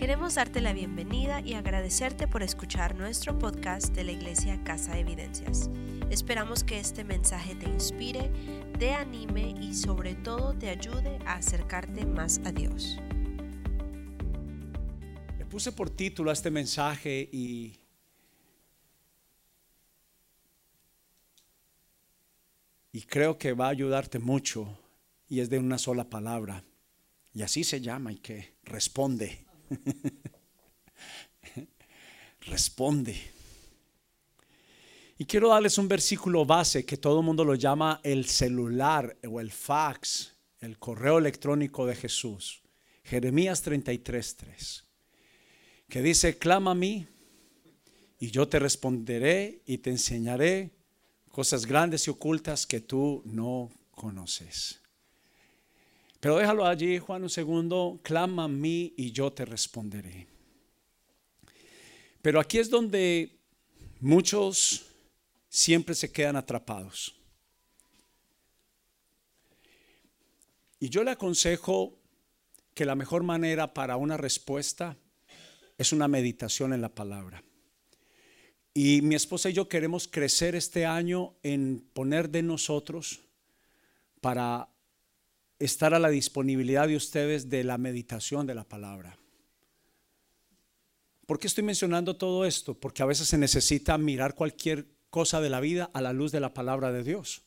Queremos darte la bienvenida y agradecerte por escuchar nuestro podcast de la Iglesia Casa de Evidencias. Esperamos que este mensaje te inspire, te anime y sobre todo te ayude a acercarte más a Dios. Le puse por título a este mensaje y y creo que va a ayudarte mucho y es de una sola palabra. Y así se llama y que responde. responde. Y quiero darles un versículo base que todo el mundo lo llama el celular o el fax, el correo electrónico de Jesús. Jeremías 33:3. Que dice, "Clama a mí y yo te responderé y te enseñaré cosas grandes y ocultas que tú no conoces." Pero déjalo allí, Juan, un segundo. Clama a mí y yo te responderé. Pero aquí es donde muchos siempre se quedan atrapados. Y yo le aconsejo que la mejor manera para una respuesta es una meditación en la palabra. Y mi esposa y yo queremos crecer este año en poner de nosotros para estar a la disponibilidad de ustedes de la meditación de la palabra. ¿Por qué estoy mencionando todo esto? Porque a veces se necesita mirar cualquier cosa de la vida a la luz de la palabra de Dios.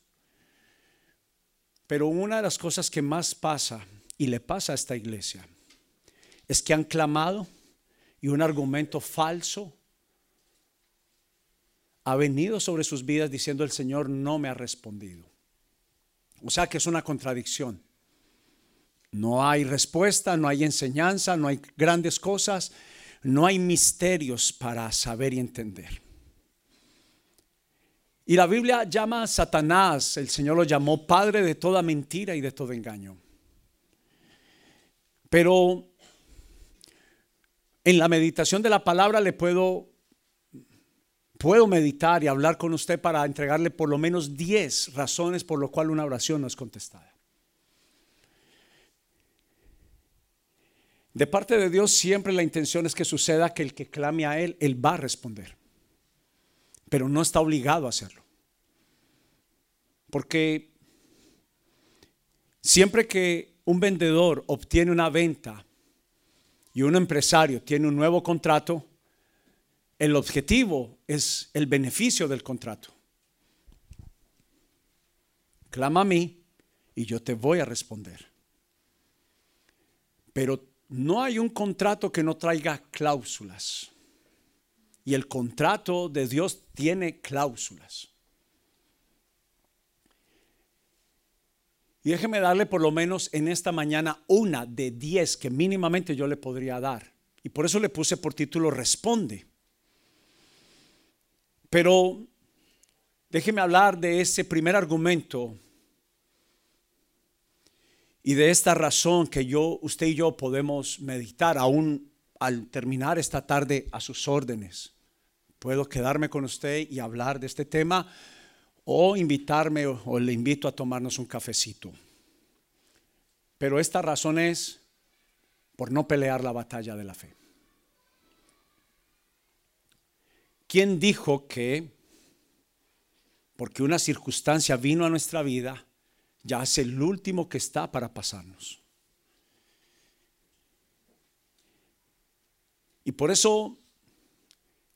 Pero una de las cosas que más pasa y le pasa a esta iglesia es que han clamado y un argumento falso ha venido sobre sus vidas diciendo el Señor no me ha respondido. O sea que es una contradicción. No hay respuesta, no hay enseñanza, no hay grandes cosas, no hay misterios para saber y entender. Y la Biblia llama a Satanás, el Señor lo llamó padre de toda mentira y de todo engaño. Pero en la meditación de la palabra le puedo puedo meditar y hablar con usted para entregarle por lo menos 10 razones por lo cual una oración no es contestada. De parte de Dios siempre la intención es que suceda que el que clame a Él, Él va a responder. Pero no está obligado a hacerlo. Porque siempre que un vendedor obtiene una venta y un empresario tiene un nuevo contrato, el objetivo es el beneficio del contrato. Clama a mí y yo te voy a responder. Pero no hay un contrato que no traiga cláusulas. Y el contrato de Dios tiene cláusulas. Y déjeme darle por lo menos en esta mañana una de diez que mínimamente yo le podría dar. Y por eso le puse por título Responde. Pero déjeme hablar de ese primer argumento y de esta razón que yo, usted y yo podemos meditar aún al terminar esta tarde a sus órdenes. Puedo quedarme con usted y hablar de este tema o invitarme o, le invito a tomarnos un cafecito. Pero esta razón es por no pelear la batalla de la fe. ¿Quién dijo que porque una circunstancia vino a nuestra vida, ya es el último que está para pasarnos. Y por eso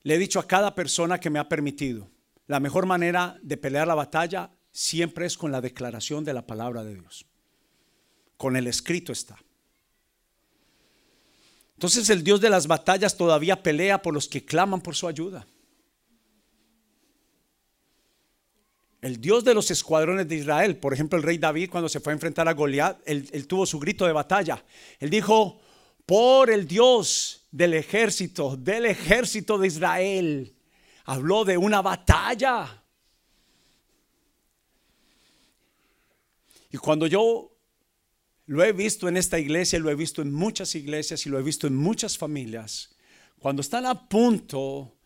le he dicho a cada persona que me ha permitido, la mejor manera de pelear la batalla siempre es con la declaración de la palabra de Dios. Con el escrito está. Entonces el Dios de las batallas todavía pelea por los que claman por su ayuda. El Dios de los escuadrones de Israel. Por ejemplo, el rey David cuando se fue a enfrentar a Goliat, él, tuvo su grito de batalla. Él dijo, por el Dios del ejército, del ejército de Israel. Habló de una batalla. Y cuando yo lo he visto en esta iglesia, lo he visto en muchas iglesias y lo he visto en muchas familias, cuando están a punto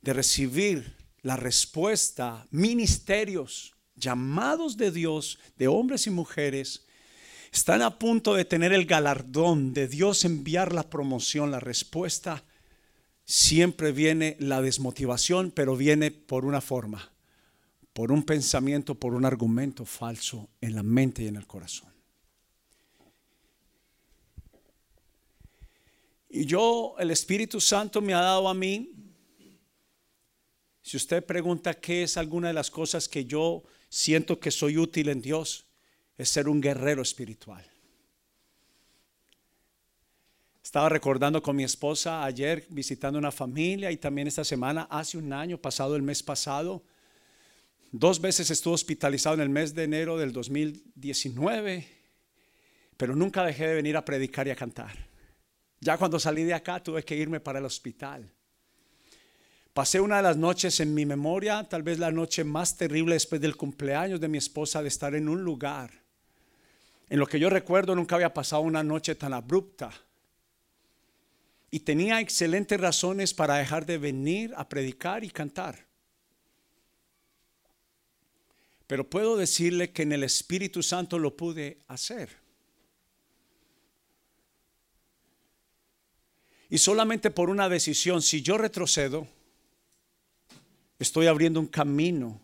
de recibir la respuesta, ministerios, llamados de Dios, de hombres y mujeres, están a punto de tener el galardón de Dios enviar la promoción, la respuesta, siempre viene la desmotivación, pero viene por una forma, por un pensamiento, por un argumento falso en la mente y en el corazón. Y yo, el Espíritu Santo me ha dado a mí, si usted pregunta qué es alguna de las cosas que yo siento que soy útil en Dios, es ser un guerrero espiritual. Estaba recordando con mi esposa ayer visitando una familia y también esta semana, hace un año, pasado el mes pasado, dos veces estuve hospitalizado en el mes de enero del 2019, pero nunca dejé de venir a predicar y a cantar. Ya cuando salí de acá tuve que irme para el hospital. Pasé una de las noches en mi memoria, tal vez la noche más terrible después del cumpleaños de mi esposa, de estar en un lugar. En lo que yo recuerdo nunca había pasado una noche tan abrupta. Y tenía excelentes razones para dejar de venir a predicar y cantar. Pero puedo decirle que en el Espíritu Santo lo pude hacer. Y solamente por una decisión, si yo retrocedo, estoy abriendo un camino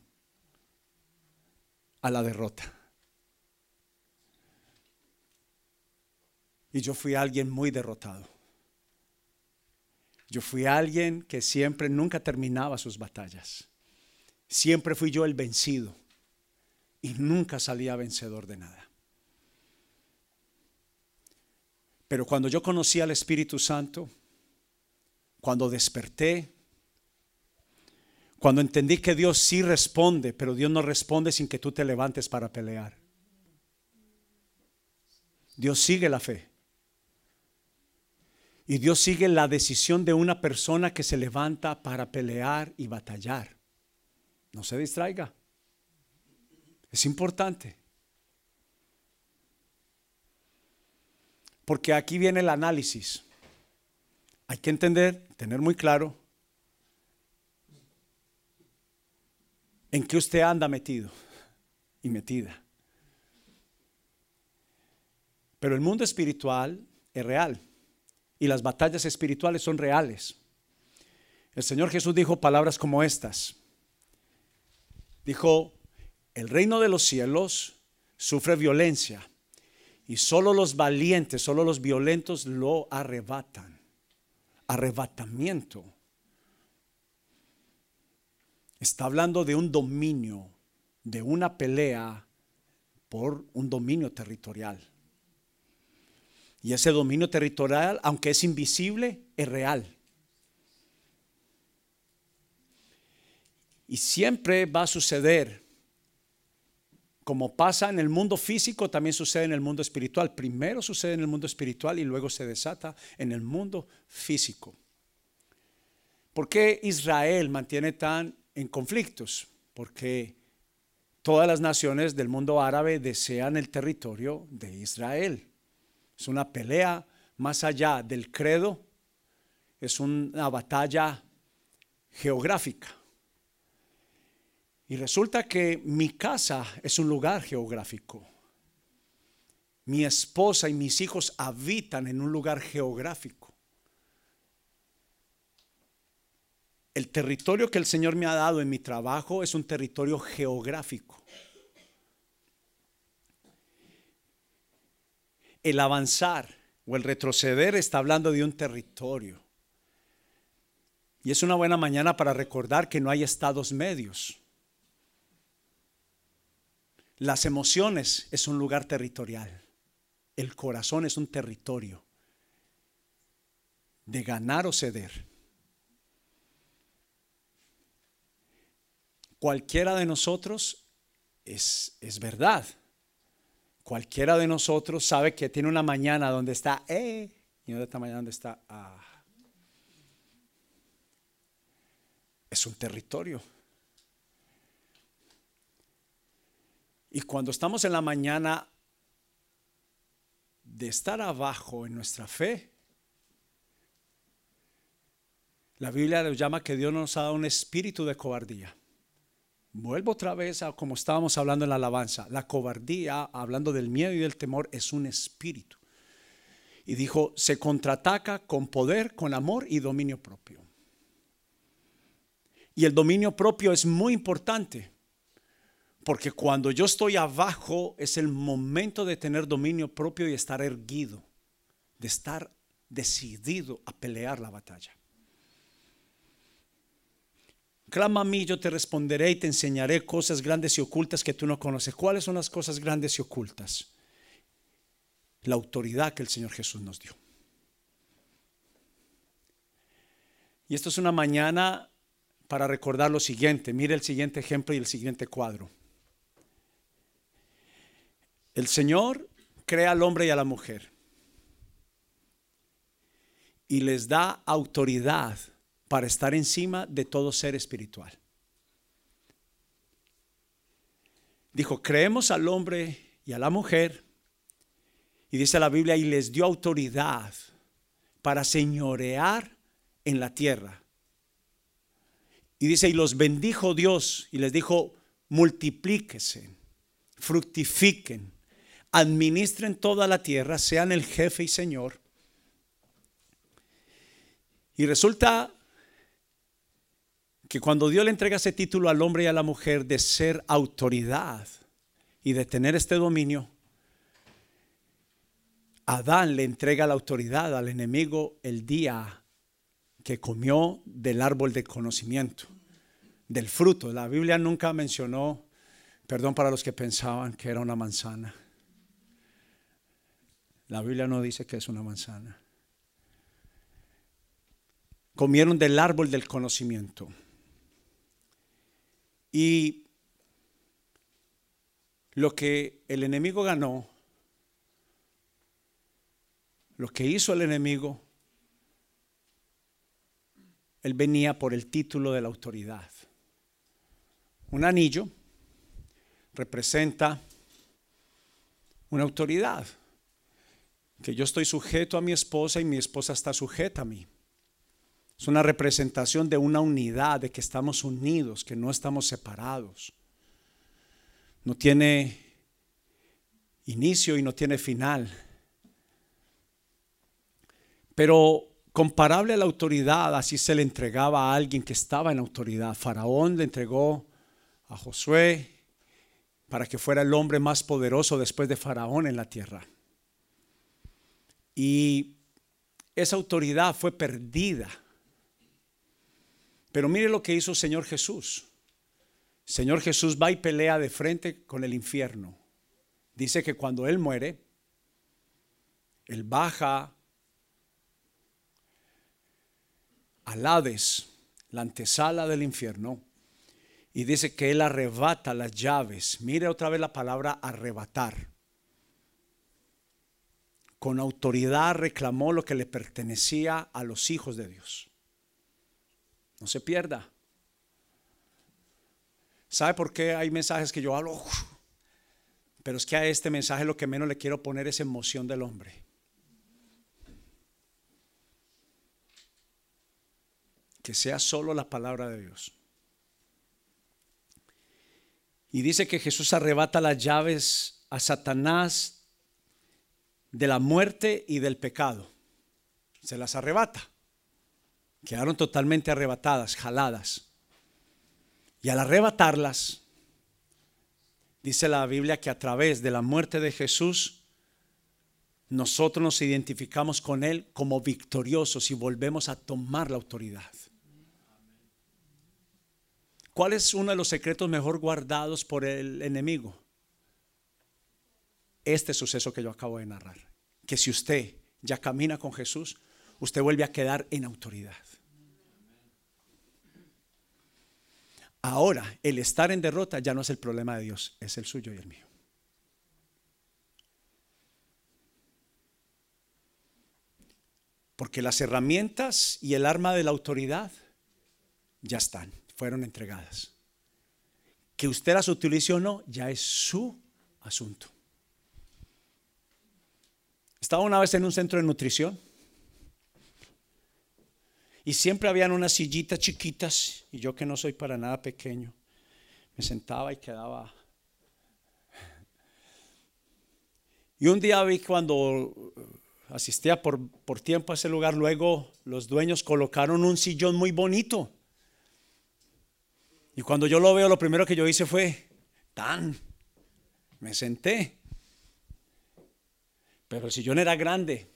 a la derrota. Y yo fui alguien muy derrotado. Yo fui alguien que siempre nunca terminaba sus batallas. Siempre fui yo el vencido y nunca salía vencedor de nada. Pero cuando yo conocí al Espíritu Santo, cuando desperté, cuando entendí que Dios sí responde, pero Dios no responde sin que tú te levantes para pelear. Dios sigue la fe. Y Dios sigue la decisión de una persona que se levanta para pelear y batallar. No se distraiga. Es importante. Porque aquí viene el análisis. Hay que entender, tener muy claro en qué usted anda metido y metida. Pero el mundo espiritual es real y las batallas espirituales son reales. El Señor Jesús dijo palabras como estas. Dijo, el reino de los cielos sufre violencia y solo los valientes, solo los violentos lo arrebatan. Arrebatamiento. Está hablando de un dominio, de una pelea por un dominio territorial. Y ese dominio territorial, aunque es invisible, es real. Y siempre va a suceder como pasa en el mundo físico, también sucede en el mundo espiritual. Primero sucede en el mundo espiritual y luego se desata en el mundo físico. ¿Por qué Israel mantiene tan en conflictos? Porque todas las naciones del mundo árabe desean el territorio de Israel. Es una pelea más allá del credo, es una batalla geográfica. Y resulta que mi casa es un lugar geográfico. Mi esposa y mis hijos habitan en un lugar geográfico. El territorio que el Señor me ha dado en mi trabajo es un territorio geográfico. El avanzar o el retroceder está hablando de un territorio. Y es una buena mañana para recordar que no hay estados medios. Las emociones es un lugar territorial. El corazón es un territorio de ganar o ceder. Cualquiera de nosotros es, es verdad. Cualquiera de nosotros sabe que tiene una mañana donde está eh y otra mañana donde está ah. Es un territorio. Y cuando estamos en la mañana de estar abajo en nuestra fe, la Biblia nos llama que Dios nos ha dado un espíritu de cobardía. Vuelvo otra vez a como estábamos hablando en la alabanza. La cobardía, hablando del miedo y del temor, es un espíritu. Y dijo, se contraataca con poder, con amor y dominio propio. Y el dominio propio es muy importante, porque cuando yo estoy abajo es el momento de tener dominio propio y estar erguido, de estar decidido a pelear la batalla. Clama a mí, yo te responderé y te enseñaré cosas grandes y ocultas que tú no conoces. ¿Cuáles son las cosas grandes y ocultas? La autoridad que el Señor Jesús nos dio. Y esto es una mañana para recordar lo siguiente. Mire el siguiente ejemplo y el siguiente cuadro. El Señor crea al hombre y a la mujer y les da autoridad para estar encima de todo ser espiritual. Dijo, creemos al hombre y a la mujer, y dice la Biblia, y les dio autoridad para señorear en la tierra. Y dice, y los bendijo Dios, y les dijo, multiplíquese, fructifiquen, administren toda la tierra, sean el jefe y señor. Y resulta que cuando Dios le entrega ese título al hombre y a la mujer de ser autoridad y de tener este dominio, Adán le entrega la autoridad al enemigo el día que comió del árbol de conocimiento, del fruto. La Biblia nunca mencionó, perdón para los que pensaban que era una manzana. La Biblia no dice que es una manzana. Comieron del árbol del conocimiento. Y lo que el enemigo ganó, lo que hizo el enemigo, él venía por el título de la autoridad. Un anillo representa una autoridad, que yo estoy sujeto a mi esposa y mi esposa está sujeta a mí. Es una representación de una unidad, de que estamos unidos, que no estamos separados. No tiene inicio y no tiene final. Pero comparable a la autoridad, así se le entregaba a alguien que estaba en autoridad. Faraón le entregó a Josué para que fuera el hombre más poderoso después de Faraón en la tierra. Y esa autoridad fue perdida pero mire lo que hizo el Señor Jesús. Señor Jesús va y pelea de frente con el infierno. Dice que cuando Él muere, Él baja al Hades, la antesala del infierno, y dice que Él arrebata las llaves. Mire otra vez la palabra arrebatar. Con autoridad reclamó lo que le pertenecía a los hijos de Dios. No se pierda. ¿Sabe por qué hay mensajes que yo hablo? Pero es que a este mensaje lo que menos le quiero poner es emoción del hombre. Que sea solo la palabra de Dios. Y dice que Jesús arrebata las llaves a Satanás de la muerte y del pecado. Se las arrebata. Quedaron totalmente arrebatadas, jaladas. Y al arrebatarlas, dice la Biblia que a través de la muerte de Jesús, nosotros nos identificamos con Él como victoriosos y volvemos a tomar la autoridad. ¿Cuál es uno de los secretos mejor guardados por el enemigo? Este suceso que yo acabo de narrar. Que si usted ya camina con Jesús, usted vuelve a quedar en autoridad. Ahora, el estar en derrota ya no es el problema de Dios, es el suyo y el mío. Porque las herramientas y el arma de la autoridad ya están, fueron entregadas. Que usted las utilice o no, ya es su asunto. Estaba una vez en un centro de nutrición y siempre habían unas sillitas chiquitas, y yo que no soy para nada pequeño, Me sentaba y quedaba. Y un día vi cuando asistía por, por tiempo a ese lugar, luego los dueños colocaron un sillón muy bonito. Y cuando yo lo veo, lo primero que yo hice fue, tan, me senté. Pero el sillón era grande.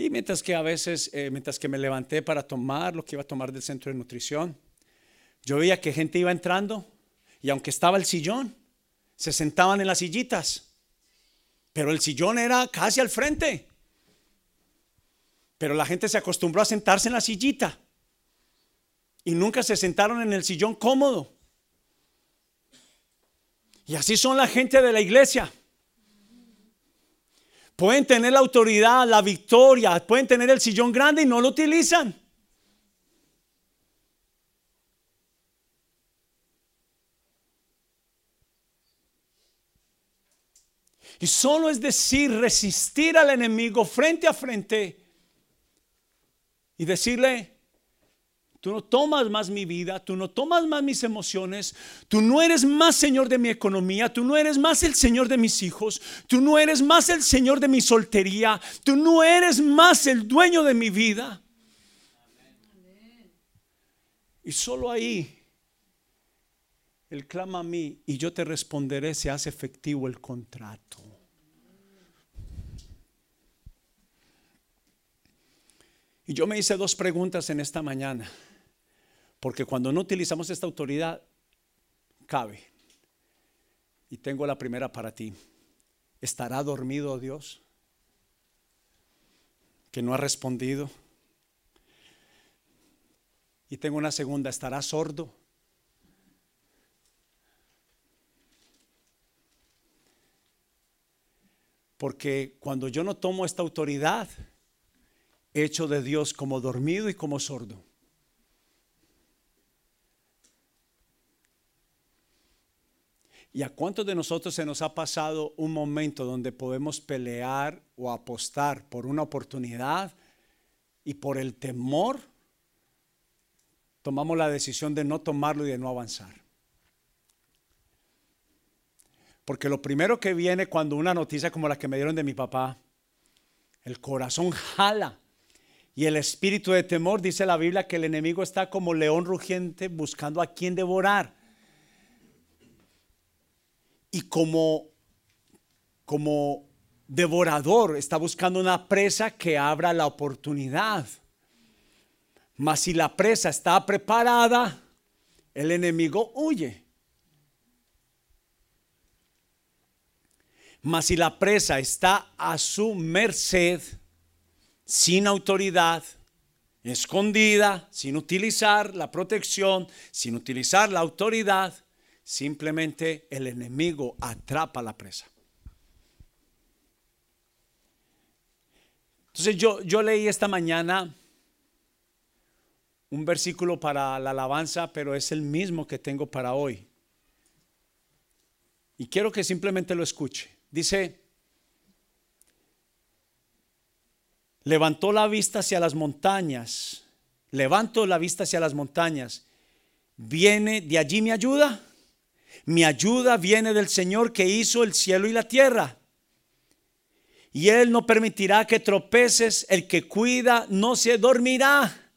Y mientras que a veces, eh, mientras que me levanté para tomar lo que iba a tomar del centro de nutrición, yo veía que gente iba entrando y aunque estaba el sillón, se sentaban en las sillitas. Pero el sillón era casi al frente. Pero la gente se acostumbró a sentarse en la sillita. Y nunca se sentaron en el sillón cómodo. Y así son la gente de la iglesia. Pueden tener la autoridad, la victoria, pueden tener el sillón grande y no lo utilizan. Y solo es decir, resistir al enemigo frente a frente y decirle, tú no tomas más mi vida, tú no tomas más mis emociones, tú no eres más Señor de mi economía, tú no eres más el Señor de mis hijos, tú no eres más el Señor de mi soltería, tú no eres más el dueño de mi vida. Y solo ahí Él clama a mí y yo te responderé si hace efectivo el contrato. Y yo me hice dos preguntas en esta mañana, porque cuando no utilizamos esta autoridad, cabe. Y tengo la primera para ti. ¿Estará dormido Dios? Que no ha respondido. Y tengo una segunda, ¿estará sordo? Porque cuando yo no tomo esta autoridad, hecho de Dios como dormido y como sordo. ¿Y a cuántos de nosotros se nos ha pasado un momento donde podemos pelear o apostar por una oportunidad y por el temor tomamos la decisión de no tomarlo y de no avanzar? Porque lo primero que viene cuando una noticia como la que me dieron de mi papá, el corazón jala y el espíritu de temor, dice la Biblia, que el enemigo está como león rugiente buscando a quien devorar. Y como, como devorador está buscando una presa que abra la oportunidad. Mas si la presa está preparada, el enemigo huye. Mas si la presa está a su merced, sin autoridad, escondida, sin utilizar la protección, sin utilizar la autoridad, simplemente el enemigo atrapa la presa. Entonces yo, yo leí esta mañana un versículo para la alabanza, pero es el mismo que tengo para hoy. Y quiero que simplemente lo escuche. Dice, levantó la vista hacia las montañas, levanto la vista hacia las montañas, ¿viene de allí mi ayuda? Mi ayuda viene del Señor que hizo el cielo y la tierra. Y Él no permitirá que tropeces, el que cuida no se dormirá.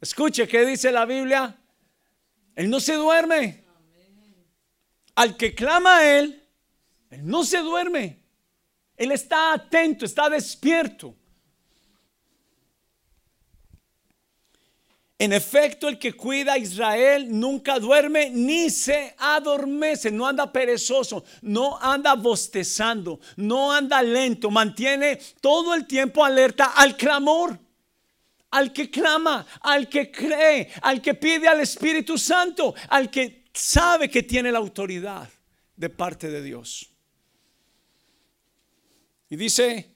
Escuche qué dice la Biblia. Él no se duerme. Al que clama a Él, Él no se duerme. Él está atento, está despierto. En efecto, el que cuida a Israel nunca duerme ni se adormece, no anda perezoso, no anda bostezando, no anda lento, mantiene todo el tiempo alerta al clamor, al que clama, al que cree, al que pide al Espíritu Santo, al que sabe que tiene la autoridad de parte de Dios. Y dice,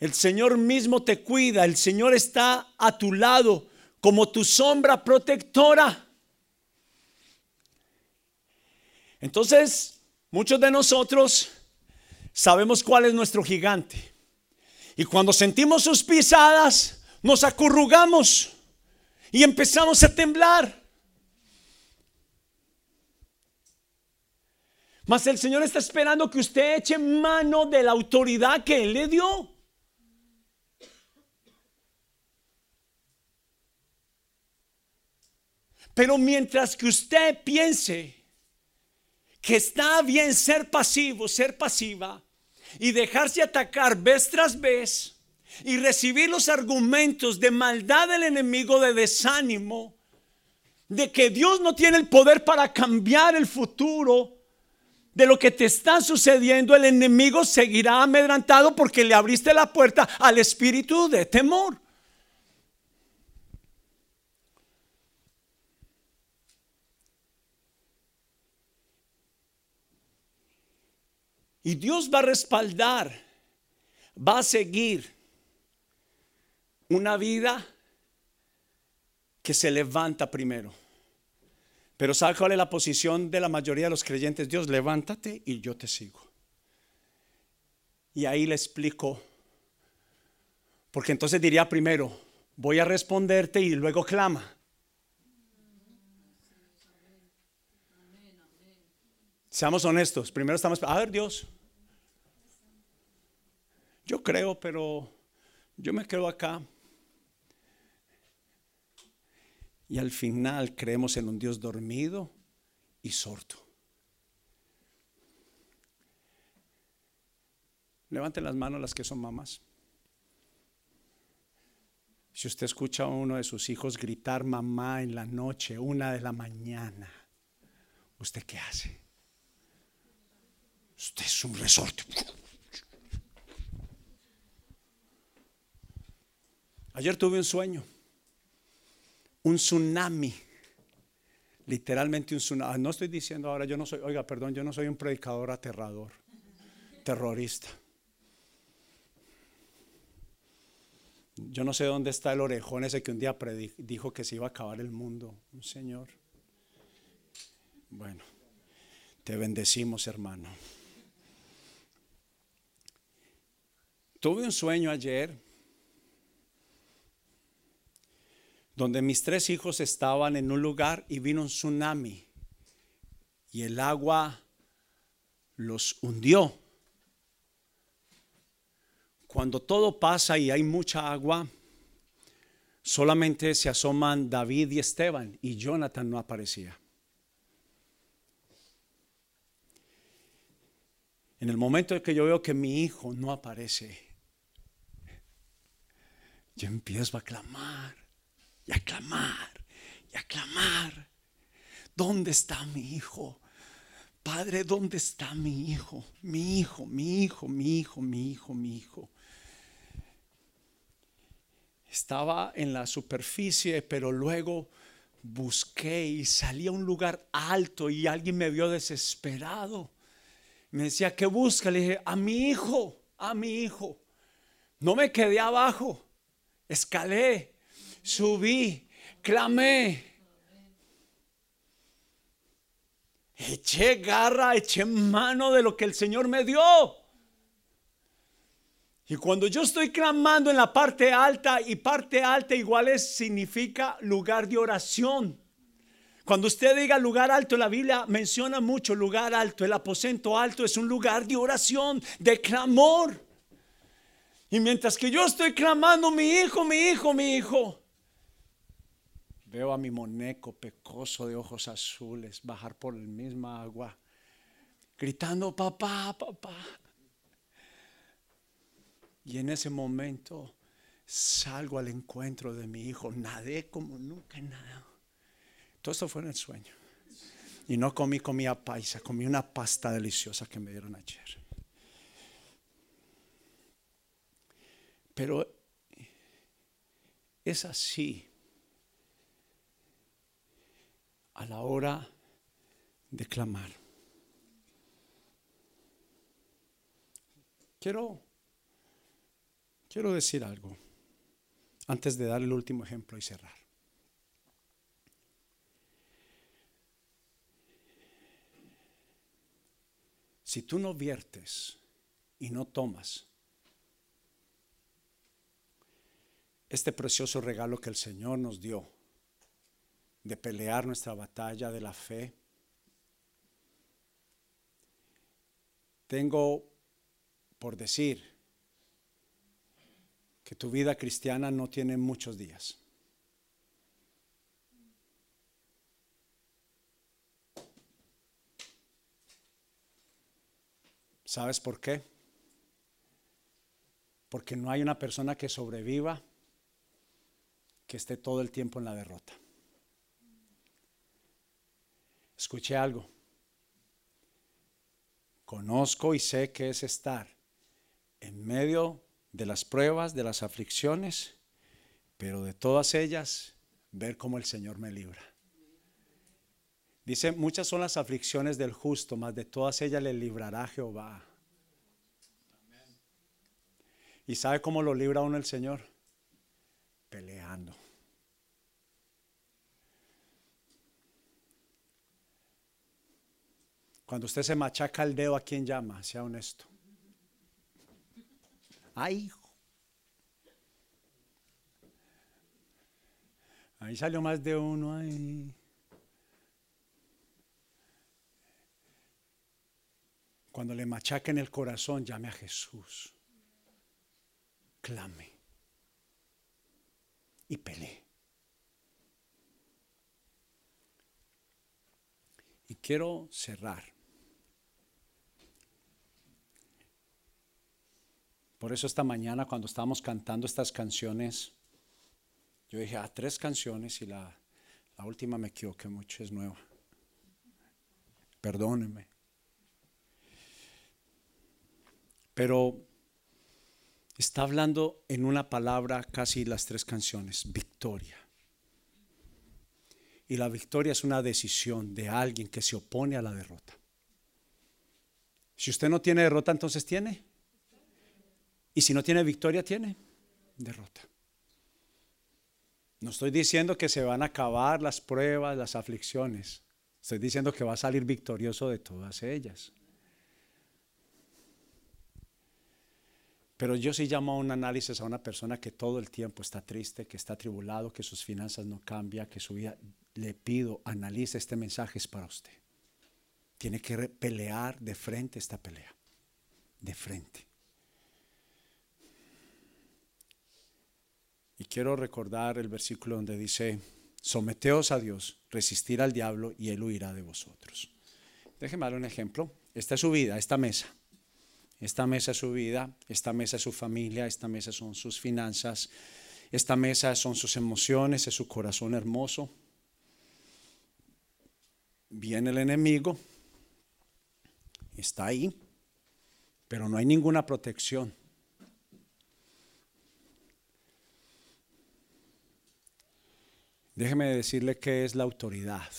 el Señor mismo te cuida, el Señor está a tu lado como tu sombra protectora. Entonces, muchos de nosotros sabemos cuál es nuestro gigante. Y cuando sentimos sus pisadas, nos acurrugamos y empezamos a temblar. Mas el Señor está esperando que usted eche mano de la autoridad que Él le dio. Pero mientras que usted piense que está bien ser pasivo, ser pasiva y dejarse atacar vez tras vez y recibir los argumentos de maldad del enemigo, de desánimo, de que Dios no tiene el poder para cambiar el futuro de lo que te está sucediendo, el enemigo seguirá amedrantado porque le abriste la puerta al espíritu de temor. Y Dios va a respaldar, va a seguir una vida que se levanta primero. Pero ¿sabe cuál es la posición de la mayoría de los creyentes? Dios, levántate y yo te sigo. Y ahí le explico. Porque entonces diría primero, voy a responderte y luego clama. Seamos honestos. Primero estamos, a ver Dios, yo creo, pero yo me quedo acá. Y al final creemos en un Dios dormido y sordo. Levanten las manos las que son mamás. Si usted escucha a uno de sus hijos gritar mamá en la noche, una de la mañana, ¿usted qué hace? Usted es un resorte. Ayer tuve un sueño, un tsunami, literalmente un tsunami. No estoy diciendo ahora, yo no soy, oiga, perdón, yo no soy un predicador aterrador, terrorista. Yo no sé dónde está el orejón ese que un día dijo que se iba a acabar el mundo, un señor. Bueno, te bendecimos, hermano. Tuve un sueño ayer donde mis tres hijos estaban en un lugar y vino un tsunami y el agua los hundió. Cuando todo pasa y hay mucha agua, solamente se asoman David y Esteban y Jonathan no aparecía. En el momento en que yo veo que mi hijo no aparece, yo empiezo a clamar y a clamar y a clamar. ¿Dónde está mi hijo? Padre, ¿dónde está mi hijo? Mi hijo, mi hijo, mi hijo, mi hijo, mi hijo. Estaba en la superficie, pero luego busqué y salí a un lugar alto y alguien me vio desesperado. Me decía, ¿qué busca? Le dije, a mi hijo, a mi hijo. No me quedé abajo escalé, subí, clamé. Eché garra, eché mano de lo que el Señor me dio. Y cuando yo estoy clamando en la parte alta, y parte alta igual es, significa lugar de oración. Cuando usted diga lugar alto, la Biblia menciona mucho lugar alto. El aposento alto es un lugar de oración, de clamor. Y mientras que yo estoy clamando, mi hijo, mi hijo, mi hijo, veo a mi moneco pecoso de ojos azules bajar por el misma agua, gritando, papá, papá. Y en ese momento salgo al encuentro de mi hijo, nadé como nunca nada. Todo eso fue en el sueño. Y no comí comida paisa, comí una pasta deliciosa que me dieron ayer. Pero es así a la hora de clamar. Quiero, quiero decir algo antes de dar el último ejemplo y cerrar. Si tú no viertes y no tomas este precioso regalo que el Señor nos dio de pelear nuestra batalla de la fe, tengo por decir que tu vida cristiana no tiene muchos días. ¿Sabes por qué? Porque no hay una persona que sobreviva que esté todo el tiempo en la derrota. Escuché algo. Conozco y sé que es estar en medio de las pruebas, de las aflicciones, pero de todas ellas ver cómo el Señor me libra. Dice, muchas son las aflicciones del justo, mas de todas ellas le librará Jehová. ¿Y sabe cómo lo libra uno el Señor? Cuando usted se machaca el dedo, ¿a quién llama? Sea honesto. Ay, Ahí salió más de uno ahí. Cuando le en el corazón, llame a Jesús. Clame. Y pelee. Y quiero cerrar. Por eso esta mañana cuando estábamos cantando estas canciones, yo dije, ah, tres canciones y la, la última me equivoqué mucho, es nueva. Perdóneme. Pero está hablando en una palabra casi las tres canciones, victoria. Y la victoria es una decisión de alguien que se opone a la derrota. Si usted no tiene derrota, entonces tiene. Y si no tiene victoria, tiene derrota. No estoy diciendo que se van a acabar las pruebas, las aflicciones. Estoy diciendo que va a salir victorioso de todas ellas. Pero yo sí llamo a un análisis a una persona que todo el tiempo está triste, que está tribulado, que sus finanzas no cambian, que su vida. Le pido, analice este mensaje es para usted. Tiene que pelear de frente esta pelea. De frente. Y quiero recordar el versículo donde dice, someteos a Dios, resistir al diablo y él huirá de vosotros. Déjeme dar un ejemplo. Esta es su vida, esta mesa. Esta mesa es su vida, esta mesa es su familia, esta mesa son sus finanzas, esta mesa son sus emociones, es su corazón hermoso. Viene el enemigo, está ahí, pero no hay ninguna protección. Déjeme decirle qué es la autoridad.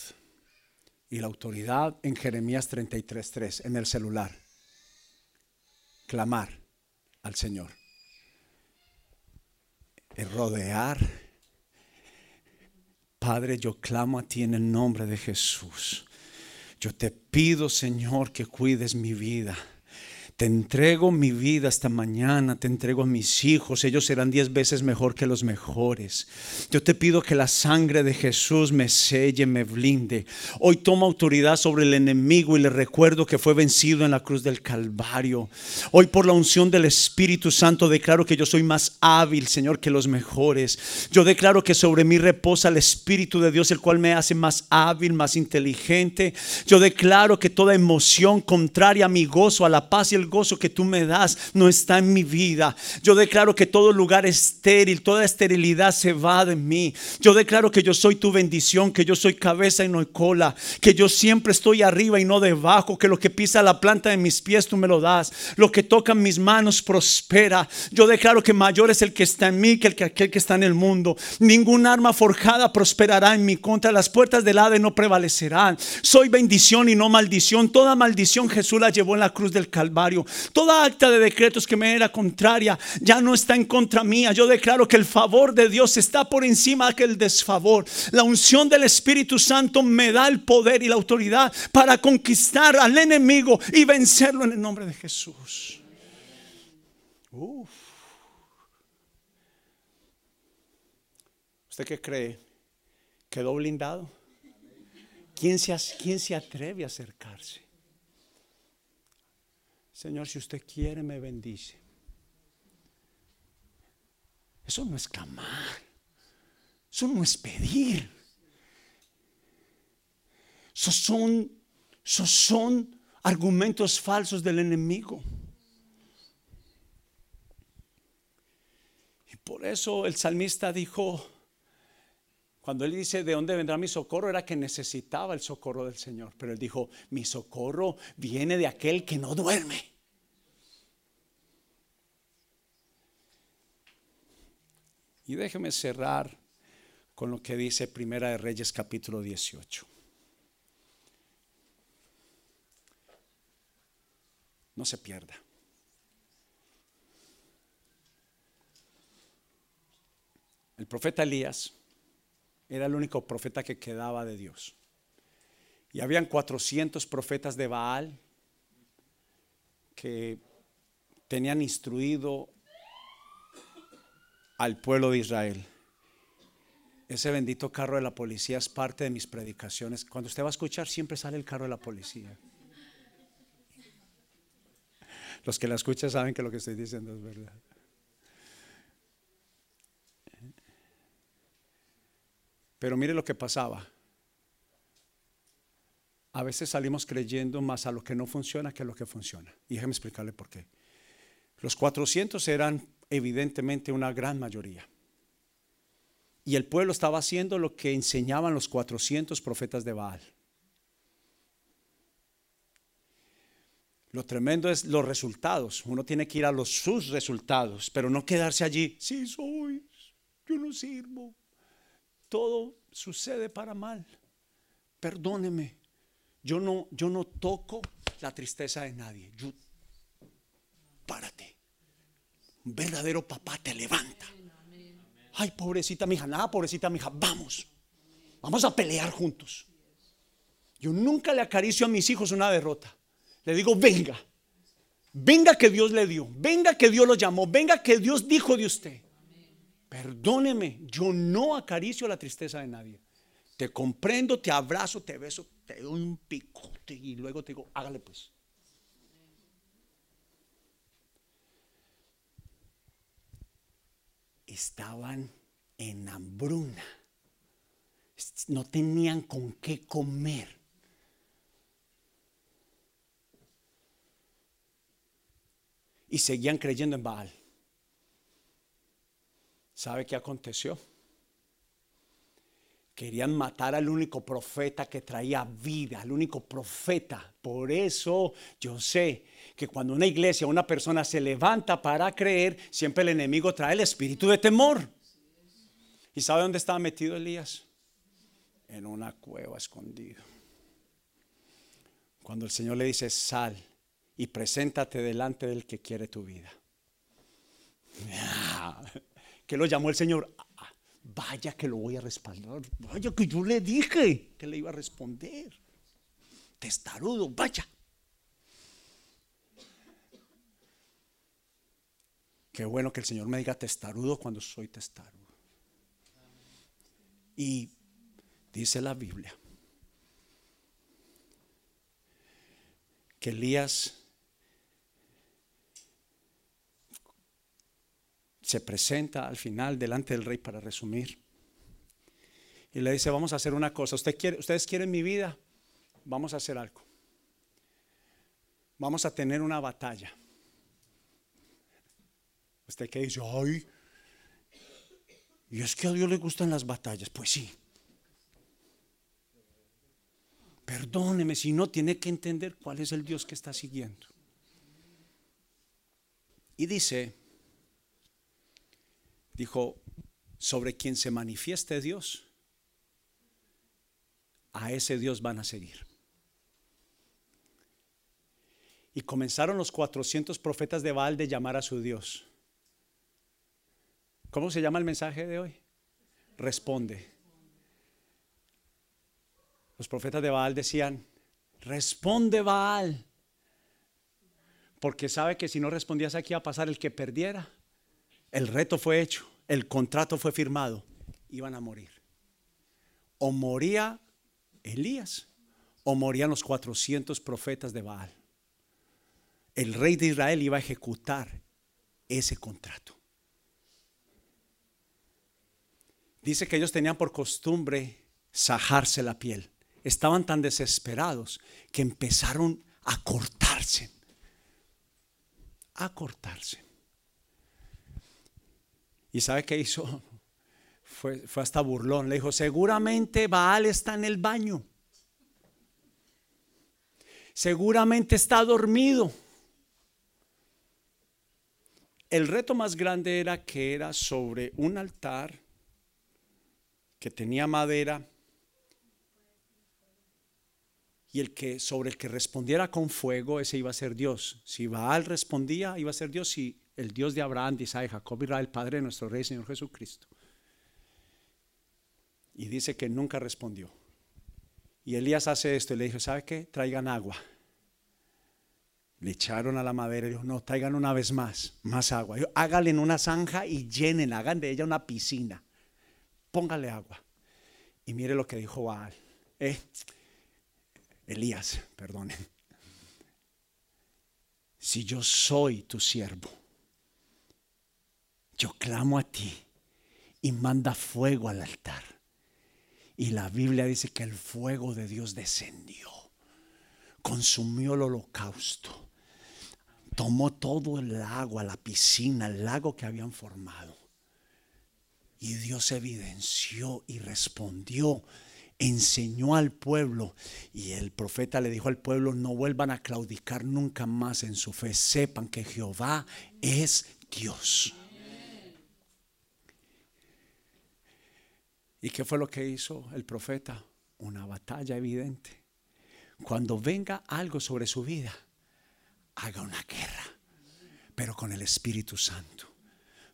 Y la autoridad en Jeremías 33.3, en el celular. Clamar al Señor. Rodear. Padre, yo clamo a ti en el nombre de Jesús. Yo te pido, Señor, que cuides mi vida. Te entrego mi vida esta mañana, te entrego a mis hijos, ellos serán diez veces mejor que los mejores. Yo te pido que la sangre de Jesús me selle, me blinde. Hoy tomo autoridad sobre el enemigo y le recuerdo que fue vencido en la cruz del Calvario. Hoy por la unción del Espíritu Santo declaro que yo soy más hábil, Señor, que los mejores. Yo declaro que sobre mí reposa el Espíritu de Dios, el cual me hace más hábil, más inteligente. Yo declaro que toda emoción contraria a mi gozo, a la paz y el gozo que tú me das no está en mi vida. Yo declaro que todo lugar estéril, toda esterilidad se va de mí. Yo declaro que yo soy tu bendición, que yo soy cabeza y no cola, que yo siempre estoy arriba y no debajo, que lo que pisa la planta de mis pies tú me lo das, lo que toca mis manos prospera. Yo declaro que mayor es el que está en mí que el que aquel que está en el mundo. Ningún arma forjada prosperará en mi contra, las puertas del Hades no prevalecerán. Soy bendición y no maldición. Toda maldición Jesús la llevó en la cruz del Calvario. Toda acta de decretos que me era contraria ya no está en contra mía. Yo declaro que el favor de Dios está por encima que el desfavor. La unción del Espíritu Santo me da el poder y la autoridad para conquistar al enemigo y vencerlo en el nombre de Jesús. ¿Usted qué cree? ¿Quedó blindado? ¿Quién se, ¿Quién se atreve a acercarse? Señor, si usted quiere, me bendice. Eso no es clamar. Eso no es pedir. Son, esos son argumentos falsos del enemigo. Y por eso el salmista dijo, cuando él dice, ¿de dónde vendrá mi socorro? Era que necesitaba el socorro del Señor. Pero él dijo, mi socorro viene de aquel que no duerme. Y déjeme cerrar con lo que dice Primera de Reyes capítulo 18. No se pierda. El profeta Elías era el único profeta que quedaba de Dios. Y habían 400 profetas de Baal que tenían instruido al pueblo de Israel. Ese bendito carro de la policía es parte de mis predicaciones. Cuando usted va a escuchar, siempre sale el carro de la policía. Los que la escuchan saben que lo que estoy diciendo es verdad. Pero mire lo que pasaba. A veces salimos creyendo más a lo que no funciona que a lo que funciona. Y déjeme explicarle por qué. Los 400 eran evidentemente una gran mayoría. Y el pueblo estaba haciendo lo que enseñaban los 400 profetas de Baal. Lo tremendo es los resultados. Uno tiene que ir a los sus resultados, pero no quedarse allí. Sí soy, yo no sirvo todo sucede para mal. Perdóneme. Yo no, yo no toco la tristeza de nadie. Yo. Un verdadero papá te levanta. Ay, pobrecita mi hija, nada, pobrecita mi hija, vamos. Vamos a pelear juntos. Yo nunca le acaricio a mis hijos una derrota. Le digo, venga. Venga que Dios le dio. Venga que Dios lo llamó. Venga que Dios dijo de usted. Perdóneme, yo no acaricio la tristeza de nadie. Te comprendo, te abrazo, te beso, te doy un picote y luego te digo, hágale pues. Estaban en hambruna. No tenían con qué comer. Y seguían creyendo en Baal. ¿Sabe qué aconteció? Querían matar al único profeta que traía vida, al único profeta. Por eso yo sé que cuando una iglesia, una persona se levanta para creer, siempre el enemigo trae el espíritu de temor. ¿Y sabe dónde estaba metido Elías? En una cueva escondido. Cuando el Señor le dice, sal y preséntate delante del que quiere tu vida. que lo llamó el Señor? Vaya que lo voy a respaldar. Vaya que yo le dije que le iba a responder. Testarudo, vaya. Qué bueno que el Señor me diga testarudo cuando soy testarudo. Y dice la Biblia que Elías se presenta al final delante del rey para resumir. Y le dice, vamos a hacer una cosa. ¿Usted quiere, ¿Ustedes quieren mi vida? Vamos a hacer algo. Vamos a tener una batalla. Usted que dice, ay, y es que a Dios le gustan las batallas. Pues sí. Perdóneme si no tiene que entender cuál es el Dios que está siguiendo. Y dice, dijo, sobre quien se manifieste Dios, a ese Dios van a seguir. Y comenzaron los 400 profetas de Baal de llamar a su Dios. ¿Cómo se llama el mensaje de hoy? Responde. Los profetas de Baal decían, responde Baal. Porque sabe que si no respondías aquí a pasar el que perdiera. El reto fue hecho el contrato fue firmado, iban a morir. O moría Elías o morían los 400 profetas de Baal. el rey de Israel iba a ejecutar ese contrato. Dice que ellos tenían por costumbre sajarse la piel. Estaban tan desesperados que empezaron a cortarse. A cortarse. ¿Y sabe qué hizo? Fue, fue hasta burlón. Le dijo, seguramente Baal está en el baño. Seguramente está dormido. El reto más grande era que era sobre un altar que tenía madera y el que sobre el que respondiera con fuego ese iba a ser Dios. Si Baal respondía, iba a ser Dios y el Dios de Abraham, de Isaac, Jacob, Israel, Padre de nuestro Rey Señor Jesucristo. Y dice que nunca respondió. Y Elías hace esto y le dijo, ¿sabe qué? Traigan agua. Le echaron a la madera y dijo, no, traigan una vez más, más agua. Háganle en una zanja y llenen, hagan de ella una piscina. Póngale agua. Y mire lo que dijo Baal. Eh, Elías, perdone. Si yo soy tu siervo, yo clamo a ti y manda fuego al altar. Y la Biblia dice que el fuego de Dios descendió, consumió el holocausto, tomó todo el agua, la piscina, el lago que habían formado. Y Dios evidenció y respondió enseñó al pueblo y el profeta le dijo al pueblo, no vuelvan a claudicar nunca más en su fe, sepan que Jehová es Dios. ¿Y qué fue lo que hizo el profeta? Una batalla evidente. Cuando venga algo sobre su vida, haga una guerra, pero con el Espíritu Santo.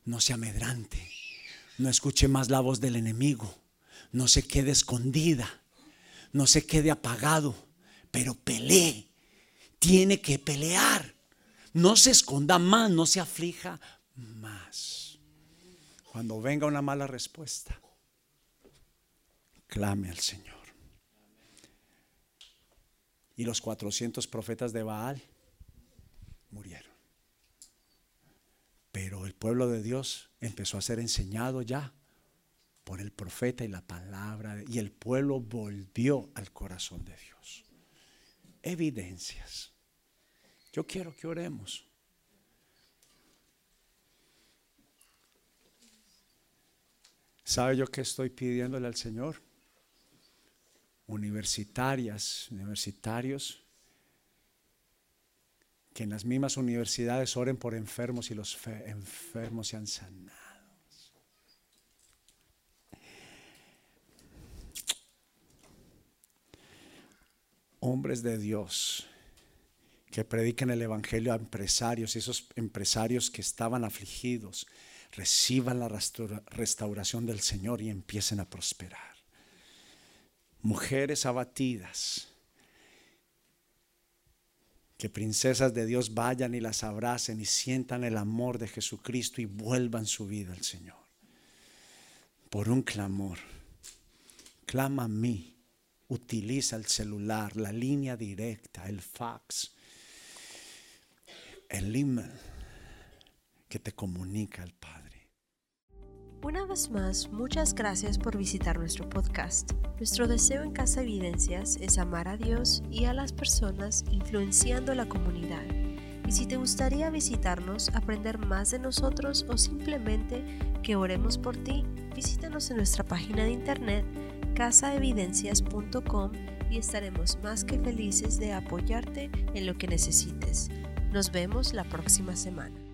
No se amedrante, no escuche más la voz del enemigo no se quede escondida, no se quede apagado, pero pelee. Tiene que pelear. No se esconda más, no se aflija más. Cuando venga una mala respuesta, clame al Señor. Y los 400 profetas de Baal murieron. Pero el pueblo de Dios empezó a ser enseñado ya por el profeta y la palabra, y el pueblo volvió al corazón de Dios. Evidencias. Yo quiero que oremos. ¿Sabe yo qué estoy pidiéndole al Señor? Universitarias, universitarios, que en las mismas universidades oren por enfermos y los enfermos sean sanados. hombres de Dios que prediquen el Evangelio a empresarios esos empresarios que estaban afligidos reciban la restauración del Señor y empiecen a prosperar. Mujeres abatidas, que princesas de Dios vayan y las abracen y sientan el amor de Jesucristo y vuelvan su vida al Señor. Por un clamor, clama a mí utiliza el celular, la línea directa, el fax, el email que te comunica al Padre. Una vez más, muchas gracias por visitar nuestro podcast. Nuestro deseo en Casa Evidencias es amar a Dios y a las personas influenciando la comunidad. Y si te gustaría visitarnos, aprender más de nosotros o simplemente que oremos por ti, visítanos en nuestra página de internet casaevidencias.com y estaremos más que felices de apoyarte en lo que necesites. Nos vemos la próxima semana.